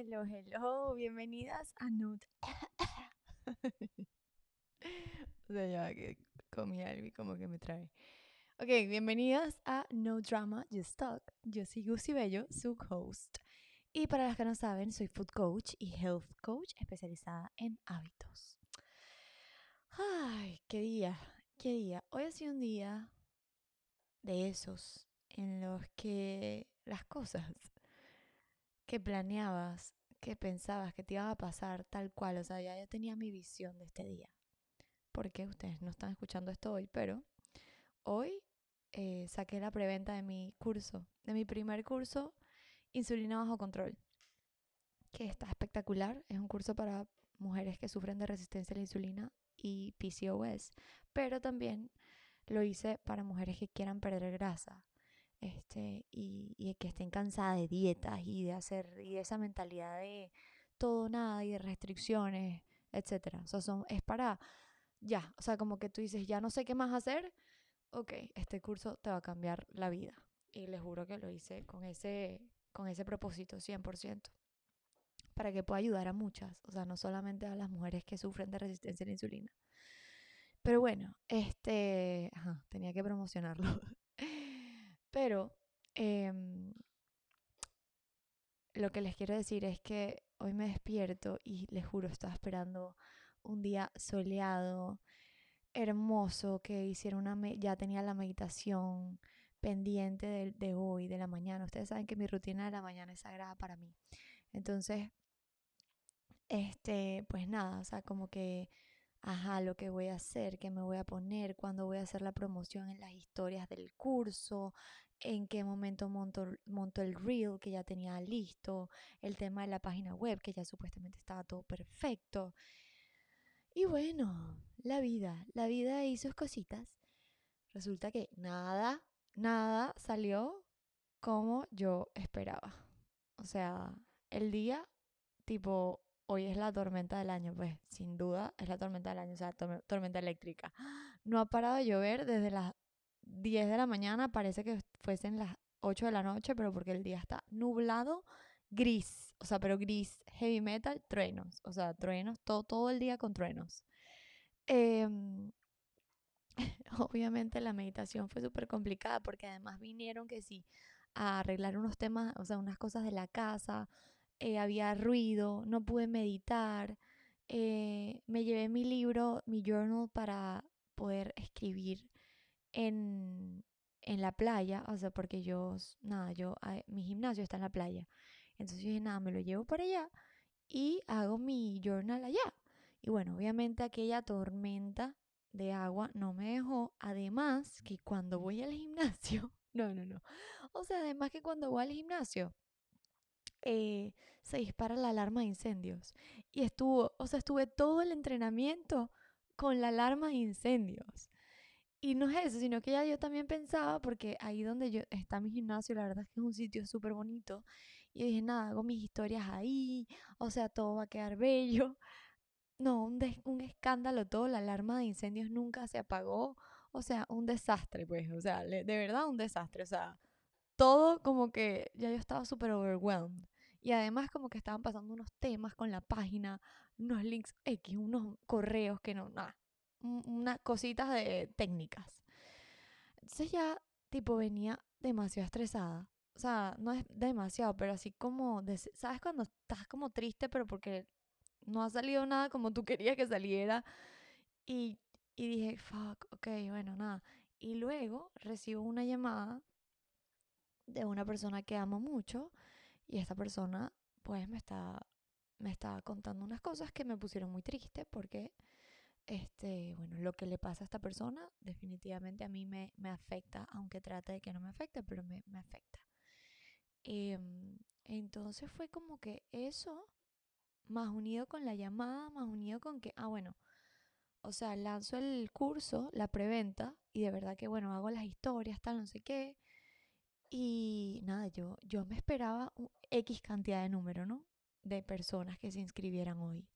Hello, hello, bienvenidas a Note. o sea, ya que comí algo y como que me trae. Ok, bienvenidas a No Drama, Just Talk. Yo soy Gusi Bello, su host. Y para las que no saben, soy food coach y health coach especializada en hábitos. Ay, qué día, qué día. Hoy ha sido un día de esos en los que las cosas que planeabas, que pensabas que te iban a pasar tal cual, o sea, ya, yo tenía mi visión de este día. Porque ustedes no están escuchando esto hoy, pero hoy eh, saqué la preventa de mi curso, de mi primer curso, Insulina bajo control, que está espectacular. Es un curso para mujeres que sufren de resistencia a la insulina y PCOS, pero también lo hice para mujeres que quieran perder grasa este, y, y que estén cansadas de dietas y de hacer, y de esa mentalidad de todo nada y de restricciones, etcétera. O son, es para, ya, o sea, como que tú dices, ya no sé qué más hacer, ok, este curso te va a cambiar la vida. Y les juro que lo hice con ese, con ese propósito, 100%, para que pueda ayudar a muchas, o sea, no solamente a las mujeres que sufren de resistencia a la insulina. Pero bueno, este, tenía que promocionarlo. Pero em, lo que les quiero decir es que hoy me despierto y les juro, estaba esperando un día soleado, hermoso, que hiciera una, ya tenía la meditación pendiente de, de hoy, de la mañana. Ustedes saben que mi rutina de la mañana es sagrada para mí. Entonces, este, pues nada, o sea, como que ajá, lo que voy a hacer, qué me voy a poner, cuándo voy a hacer la promoción en las historias del curso, en qué momento monto, monto el reel que ya tenía listo, el tema de la página web que ya supuestamente estaba todo perfecto. Y bueno, la vida, la vida y sus cositas. Resulta que nada, nada salió como yo esperaba. O sea, el día tipo hoy es la tormenta del año, pues sin duda es la tormenta del año, o sea, tormenta eléctrica. No ha parado de llover desde las 10 de la mañana, parece que fuesen las 8 de la noche, pero porque el día está nublado, gris, o sea, pero gris, heavy metal, truenos, o sea, truenos, todo, todo el día con truenos. Em, obviamente la meditación fue súper complicada porque además vinieron que sí a arreglar unos temas, o sea, unas cosas de la casa, eh, había ruido, no pude meditar. Eh, me llevé mi libro, mi journal para poder escribir en, en la playa, o sea, porque yo, nada, yo, mi gimnasio está en la playa. Entonces dije, nada, me lo llevo para allá y hago mi journal allá. Y bueno, obviamente aquella tormenta de agua no me dejó. Además, que cuando voy al gimnasio, no, no, no. O sea, además que cuando voy al gimnasio, eh, se dispara la alarma de incendios. Y estuvo, o sea, estuve todo el entrenamiento con la alarma de incendios. Y no es eso, sino que ya yo también pensaba, porque ahí donde yo está mi gimnasio, la verdad es que es un sitio súper bonito. Y dije, nada, hago mis historias ahí, o sea, todo va a quedar bello. No, un, un escándalo todo, la alarma de incendios nunca se apagó. O sea, un desastre, pues, o sea, de verdad un desastre. O sea, todo como que ya yo estaba súper overwhelmed. Y además como que estaban pasando unos temas con la página, unos links X, unos correos que no, nada, unas cositas de técnicas. Entonces ya tipo venía demasiado estresada. O sea, no es demasiado, pero así como, ¿sabes cuando estás como triste, pero porque no ha salido nada como tú querías que saliera? Y, y dije, fuck, ok, bueno, nada. Y luego recibo una llamada de una persona que amo mucho y esta persona pues me está me estaba contando unas cosas que me pusieron muy triste porque este bueno lo que le pasa a esta persona definitivamente a mí me, me afecta aunque trate de que no me afecte pero me, me afecta. Em, entonces fue como que eso más unido con la llamada más unido con que ah bueno o sea lanzo el curso la preventa y de verdad que bueno hago las historias tal no sé qué y nada, yo, yo me esperaba X cantidad de número, ¿no? De personas que se inscribieran hoy.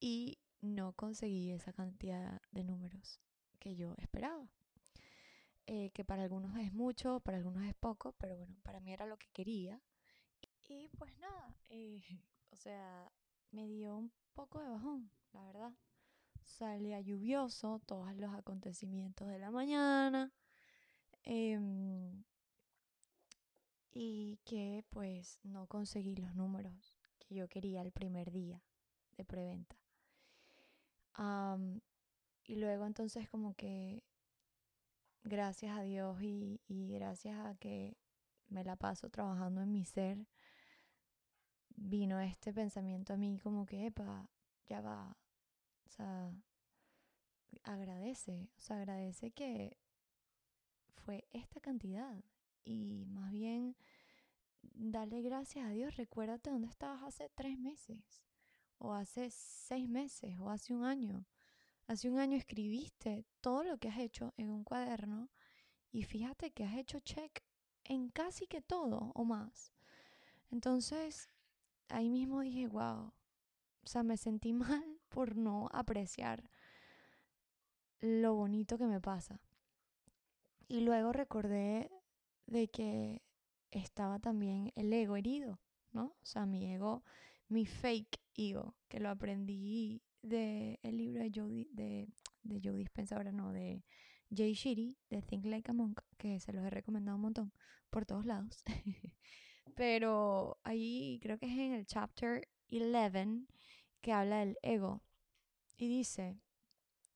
Y no conseguí esa cantidad de números que yo esperaba. Eh, que para algunos es mucho, para algunos es poco, pero bueno, para mí era lo que quería. Y pues nada, eh, o sea, me dio un poco de bajón, la verdad. Salía lluvioso, todos los acontecimientos de la mañana. Em, y que pues no conseguí los números que yo quería el primer día de preventa. y luego entonces como que gracias a Dios y, y gracias a que me la paso trabajando en mi ser, vino este pensamiento a mí como que, epa, ya va, o sea, agradece, o sea, agradece que fue esta cantidad y más bien dale gracias a Dios, recuérdate dónde estabas hace tres meses o hace seis meses o hace un año. Hace un año escribiste todo lo que has hecho en un cuaderno y fíjate que has hecho check en casi que todo o más. Entonces, ahí mismo dije, wow, o sea, me sentí mal por no apreciar lo bonito que me pasa. Y luego recordé de que estaba también el ego herido, ¿no? O sea, mi ego, mi fake ego, que lo aprendí del el libro de Joe, de, de Joe Dispenza, ahora no, de Jay Shiri, de Think Like a Monk, que se los he recomendado un montón por todos lados. Pero ahí creo que es en el chapter 11 que habla del ego. Y dice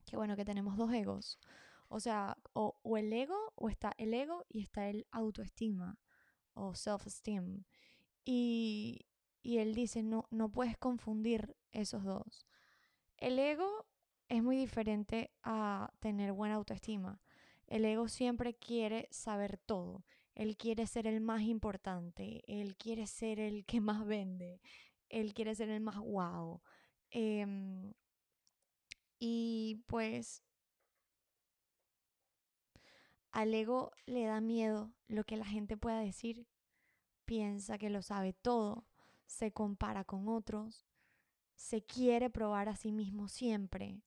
que bueno, que tenemos dos egos. O sea, o, el ego, o está el ego y está el autoestima o self-esteem. Y, y él dice, no, no puedes confundir esos dos. El ego es muy diferente a tener buena autoestima. El ego siempre quiere saber todo. Él quiere ser el más importante. Él quiere ser el que más vende. Él quiere ser el más wow. Em, y pues al ego le da miedo lo que la gente pueda decir. Piensa que lo sabe todo. Se compara con otros. Se quiere probar a sí mismo siempre.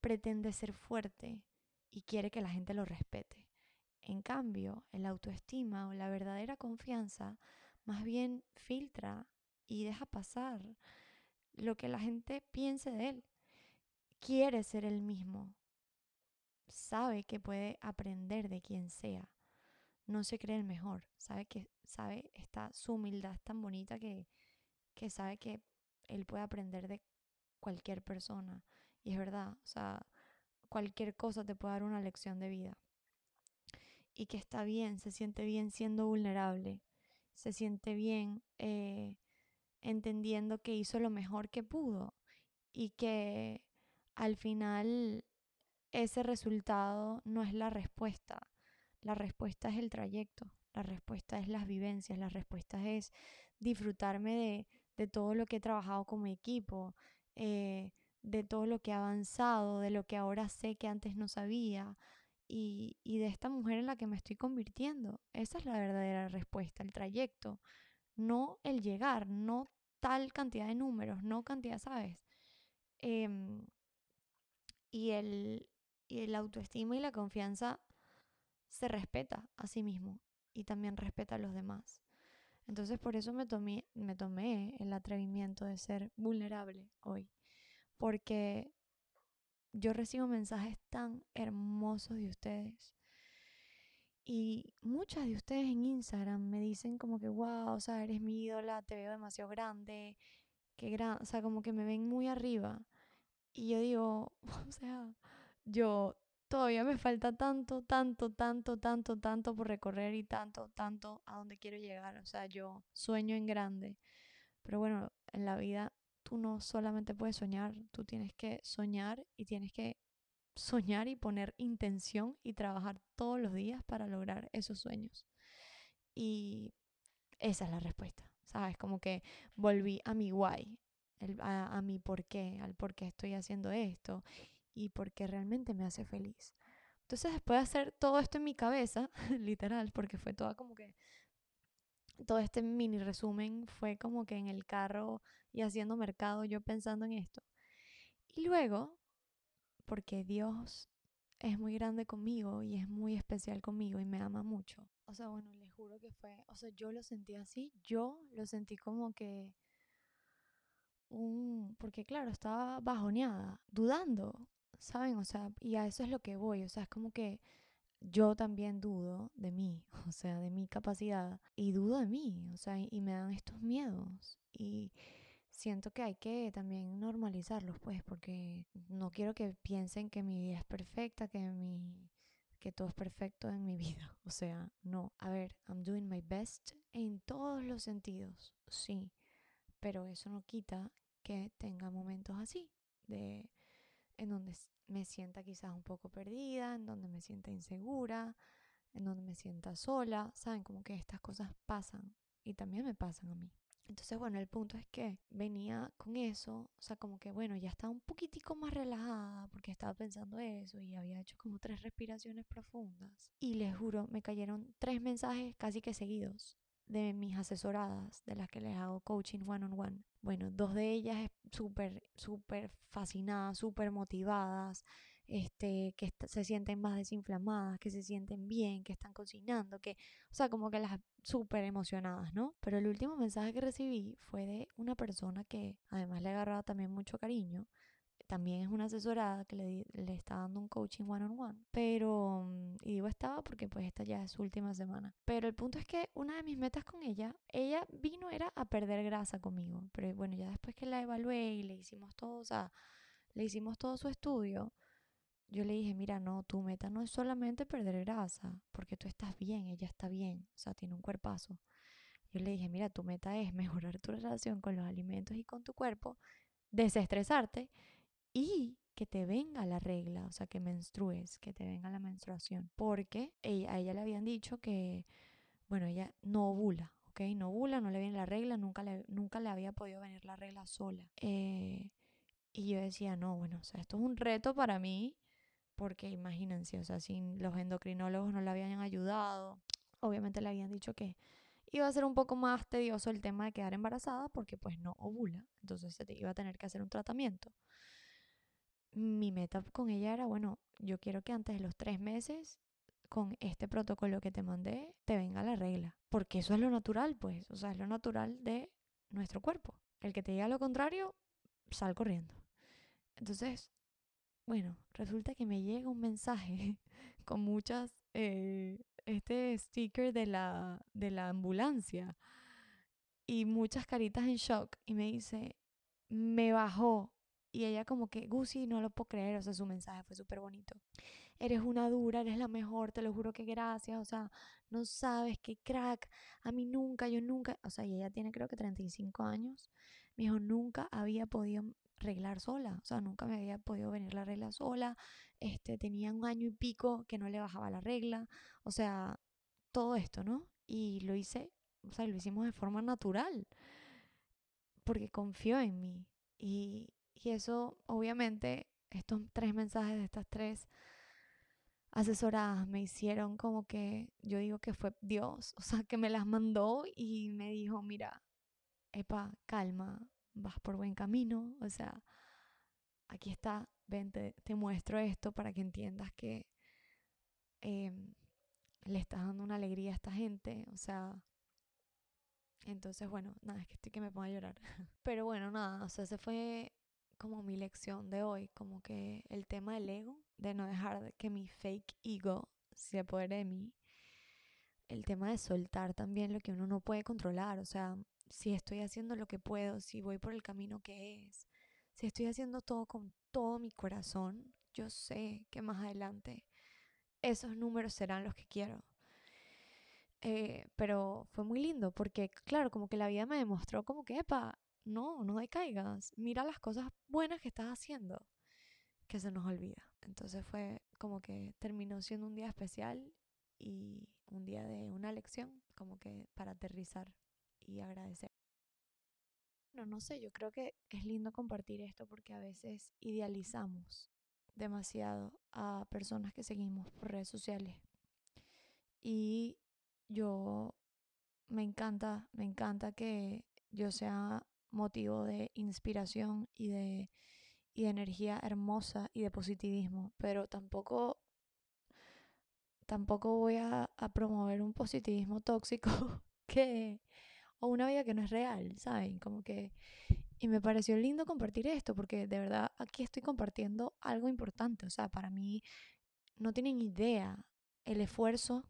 Pretende ser fuerte y quiere que la gente lo respete. En cambio, el autoestima o la verdadera confianza más bien filtra y deja pasar lo que la gente piense de él. Quiere ser el mismo. Sabe que puede aprender de quien sea. No se cree el mejor. Sabe que sabe está su humildad es tan bonita que, que sabe que él puede aprender de cualquier persona. Y es verdad, o sea, cualquier cosa te puede dar una lección de vida. Y que está bien, se siente bien siendo vulnerable, se siente bien eh, entendiendo que hizo lo mejor que pudo y que al final ese resultado no es la respuesta, la respuesta es el trayecto, la respuesta es las vivencias, la respuesta es disfrutarme de, de todo lo que he trabajado como equipo, eh, de todo lo que he avanzado, de lo que ahora sé que antes no sabía y, y de esta mujer en la que me estoy convirtiendo. Esa es la verdadera respuesta, el trayecto, no el llegar, no tal cantidad de números, no cantidad, ¿sabes? Em, y, el, y el autoestima y la confianza se respeta a sí mismo y también respeta a los demás. Entonces por eso me tomé, me tomé el atrevimiento de ser vulnerable hoy porque yo recibo mensajes tan hermosos de ustedes. Y muchas de ustedes en Instagram me dicen como que, wow, o sea, eres mi ídola, te veo demasiado grande, qué gran, o sea, como que me ven muy arriba. Y yo digo, o sea, yo todavía me falta tanto, tanto, tanto, tanto, tanto por recorrer y tanto, tanto a donde quiero llegar. O sea, yo sueño en grande. Pero bueno, en la vida tú no solamente puedes soñar, tú tienes que soñar y tienes que soñar y poner intención y trabajar todos los días para lograr esos sueños. Y esa es la respuesta, ¿sabes? Como que volví a mi why, a, a mi por qué, al por qué estoy haciendo esto y por qué realmente me hace feliz. Entonces, después de hacer todo esto en mi cabeza, literal, porque fue toda como que todo este mini resumen fue como que en el carro y haciendo mercado yo pensando en esto. Y luego, porque Dios es muy grande conmigo y es muy especial conmigo y me ama mucho. o sea, bueno, les juro que fue, o sea, yo lo sentí así, yo lo sentí como que un, porque claro, estaba bajoneada, dudando, ¿saben? O sea, y a eso es lo que voy, o sea, es como que yo también dudo de mí, o sea, de mi capacidad, y dudo de mí, o sea, y me dan estos miedos, y siento que hay que también normalizarlos, pues, porque no quiero que piensen que mi vida es perfecta, que mi que todo es perfecto en mi vida. O sea, no. A ver, I'm doing my best en todos los sentidos, sí. Pero eso no quita que tenga momentos así, de en donde me sienta quizás un poco perdida, en donde me sienta insegura, en donde me sienta sola, saben como que estas cosas pasan y también me pasan a mí. Entonces, bueno, el punto es que venía con eso, o sea, como que, bueno, ya estaba un poquitico más relajada porque estaba pensando eso y había hecho como tres respiraciones profundas. Y les juro, me cayeron tres mensajes casi que seguidos de mis asesoradas, de las que les hago coaching one on one. Bueno, dos de ellas súper, súper fascinadas, súper motivadas, este, que se sienten más desinflamadas, que se sienten bien, que están cocinando, que, o sea, como que las súper emocionadas, ¿no? Pero el último mensaje que recibí fue de una persona que además le agarraba también mucho cariño, también es una asesorada que le, le está dando un coaching one on one. Pero, mm, y digo estaba porque pues esta ya es su última semana. Pero el punto es que una de mis metas con ella, ella vino era a perder grasa conmigo. Pero bueno, ya después que la evalué y le hicimos todo, o sea, le hicimos todo su estudio, yo le dije, mira, no, tu meta no es solamente perder grasa, porque tú estás bien, ella está bien, o sea, tiene un cuerpazo. Yo le dije, mira, tu meta es mejorar tu relación con los alimentos y con tu cuerpo, desestresarte y que te venga la regla, o sea, que menstrues, que te venga la menstruación. Porque a ella le habían dicho que, bueno, ella no ovula, ¿ok? No ovula, no le viene la regla, nunca le, nunca le había podido venir la regla sola. Eh, y yo decía, no, bueno, o sea, esto es un reto para mí, porque imagínense, o sea, si los endocrinólogos no le habían ayudado, obviamente le habían dicho que iba a ser un poco más tedioso el tema de quedar embarazada porque pues no ovula, entonces se te iba a tener que hacer un tratamiento mi meta con ella era, bueno, yo quiero que antes de los tres meses, con este protocolo que te mandé, te venga la regla. Porque eso es lo natural, pues, o sea, es lo natural de nuestro cuerpo. El que te diga lo contrario, sal corriendo. Entonces, bueno, resulta que me llega un mensaje con muchas, eh, este sticker de la, de la ambulancia y muchas caritas en shock y me dice, me bajó y ella como que, Gusi, no lo puedo creer, o sea, su mensaje fue súper bonito. Eres una dura, eres la mejor, te lo juro que gracias, o sea, no sabes qué crack, a mí nunca, yo nunca, o sea, y ella tiene creo que 35 años, me dijo, nunca había podido arreglar sola, o sea, nunca me había podido venir la regla sola, este, tenía un año y pico que no le bajaba la regla, o sea, todo esto, ¿no? Y lo hice, o sea, lo hicimos de forma natural, porque confió en mí. Y, y eso, obviamente, estos tres mensajes de estas tres asesoradas me hicieron como que, yo digo que fue Dios, o sea, que me las mandó y me dijo, mira, epa, calma, vas por buen camino, o sea, aquí está, ven, te, muestro esto para que entiendas que em, le estás dando una alegría a esta gente, o sea, entonces, bueno, nada, es que estoy que me pongo a llorar. Pero bueno, nada, o sea, se fue como mi lección de hoy, como que el tema del ego, de no dejar que mi fake ego se apodere de mí, el tema de soltar también lo que uno no puede controlar, o sea, si estoy haciendo lo que puedo, si voy por el camino que es, si estoy haciendo todo con todo mi corazón, yo sé que más adelante esos números serán los que quiero. Eh, pero fue muy lindo porque, claro, como que la vida me demostró como que, epa, no, no decaigas. Mira las cosas buenas que estás haciendo, que se nos olvida. Entonces fue como que terminó siendo un día especial y un día de una lección, como que para aterrizar y agradecer. No, no sé, yo creo que es lindo compartir esto porque a veces idealizamos demasiado a personas que seguimos por redes sociales. Y yo me encanta, me encanta que yo sea motivo de inspiración y de, y energía hermosa y de positivismo, pero tampoco tampoco voy a, a promover un positivismo tóxico que o una vida que no es real, ¿saben? Como que y me pareció lindo compartir esto porque de verdad aquí estoy compartiendo algo importante, o sea, para mí no tienen idea el esfuerzo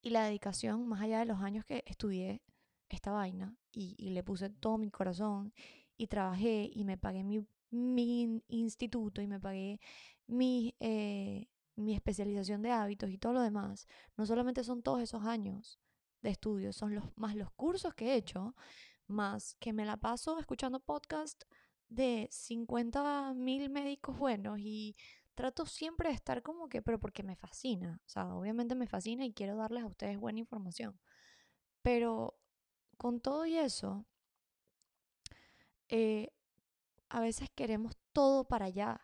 y la dedicación más allá de los años que estudié esta vaina y, y le puse todo mi corazón y trabajé y me pagué mi, mi instituto y me pagué mi, eh, mi especialización de hábitos y todo lo demás, no solamente son todos esos años de estudio, son los, más los cursos que he hecho, más que me la paso escuchando podcast de 50 mil médicos buenos y trato siempre de estar como que, pero porque me fascina, o sea, obviamente me fascina y quiero darles a ustedes buena información, pero con todo y eso, eh, a veces queremos todo para allá,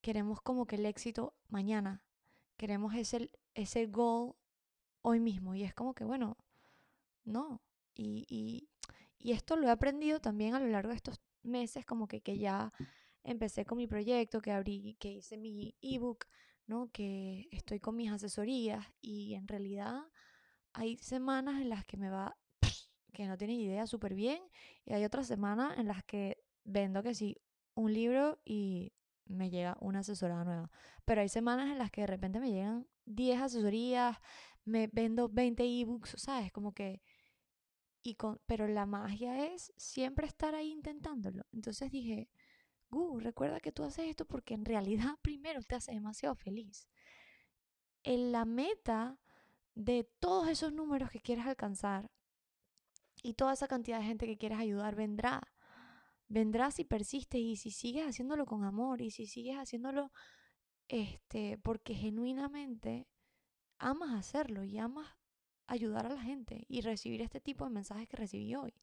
queremos como que el éxito mañana, queremos ese, ese goal hoy mismo. Y es como que, bueno, no, y, y, y esto lo he aprendido también a lo largo de estos meses, como que, que ya empecé con mi proyecto, que abrí, que hice mi ebook, ¿no? Que estoy con mis asesorías y en realidad hay semanas en las que me va que no tienen idea súper bien y hay otras semanas en las que vendo que sí un libro y me llega una asesorada nueva. Pero hay semanas en las que de repente me llegan 10 asesorías, me vendo 20 ebooks, ¿sabes? Como que... Y con, pero la magia es siempre estar ahí intentándolo. Entonces dije, Gu, recuerda que tú haces esto porque en realidad primero te hace demasiado feliz. En la meta de todos esos números que quieres alcanzar y toda esa cantidad de gente que quieres ayudar vendrá. Vendrá si persistes y si sigues haciéndolo con amor y si sigues haciéndolo este porque genuinamente amas hacerlo y amas ayudar a la gente y recibir este tipo de mensajes que recibí hoy.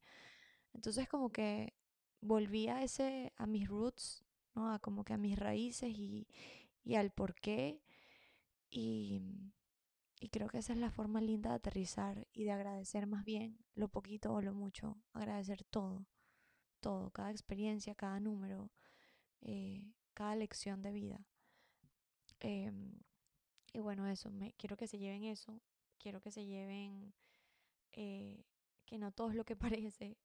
Entonces como que volví a ese a mis roots, ¿no? A como que a mis raíces y, y al porqué y y creo que esa es la forma linda de aterrizar y de agradecer más bien lo poquito o lo mucho, agradecer todo, todo, cada experiencia, cada número, eh, cada lección de vida. Em, y bueno, eso, me, quiero que se lleven eso, quiero que se lleven eh, que no todo es lo que parece,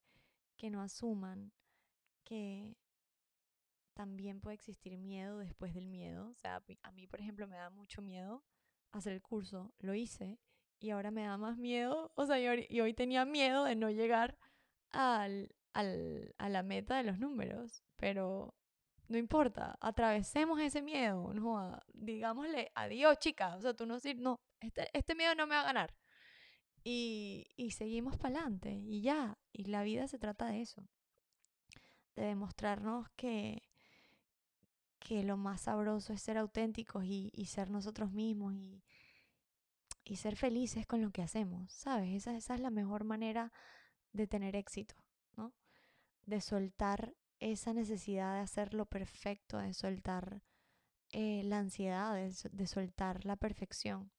que no asuman que también puede existir miedo después del miedo. O sea, a mí, por ejemplo, me da mucho miedo hacer el curso, lo hice y ahora me da más miedo, o sea, y hoy tenía miedo de no llegar al, al, a la meta de los números, pero no importa, atravesemos ese miedo, no, digámosle adiós, chicas, o sea, tú no decir, no, este, este miedo no me va a ganar. Y, y seguimos para adelante, y ya, y la vida se trata de eso, de demostrarnos que, que lo más sabroso es ser auténticos y, ser nosotros mismos y, y, ser felices con lo que hacemos, ¿sabes? Esa, es la mejor manera de tener éxito, ¿no? De soltar esa necesidad de hacerlo perfecto, de soltar eh, la ansiedad, de, soltar la perfección.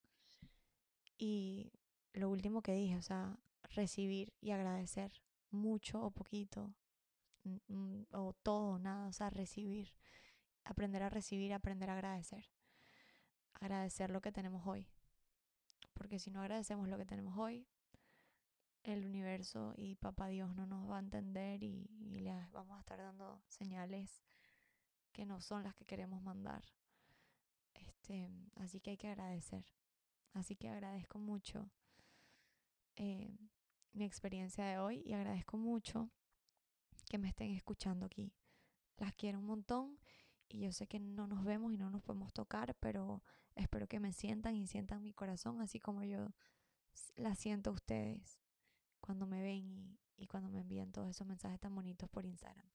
Y lo último que dije, o sea, recibir y agradecer mucho o poquito, o todo nada, o sea, recibir aprender a recibir, aprender a agradecer. Agradecer lo que tenemos hoy. Porque si no agradecemos lo que tenemos hoy, el universo y papá Dios no nos va a entender y, y le vamos a estar dando señales que no son las que queremos mandar. Este, así que hay que agradecer. Así que agradezco mucho eh, mi experiencia de hoy y agradezco mucho que me estén escuchando aquí. Las quiero un montón y yo sé que no nos vemos y no nos podemos tocar, pero espero que me sientan y sientan mi corazón así como yo la siento a ustedes cuando me ven y, y cuando me envían todos esos mensajes tan bonitos por Instagram.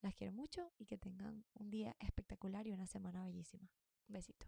Las quiero mucho y que tengan un día espectacular y una semana bellísima. Un besito.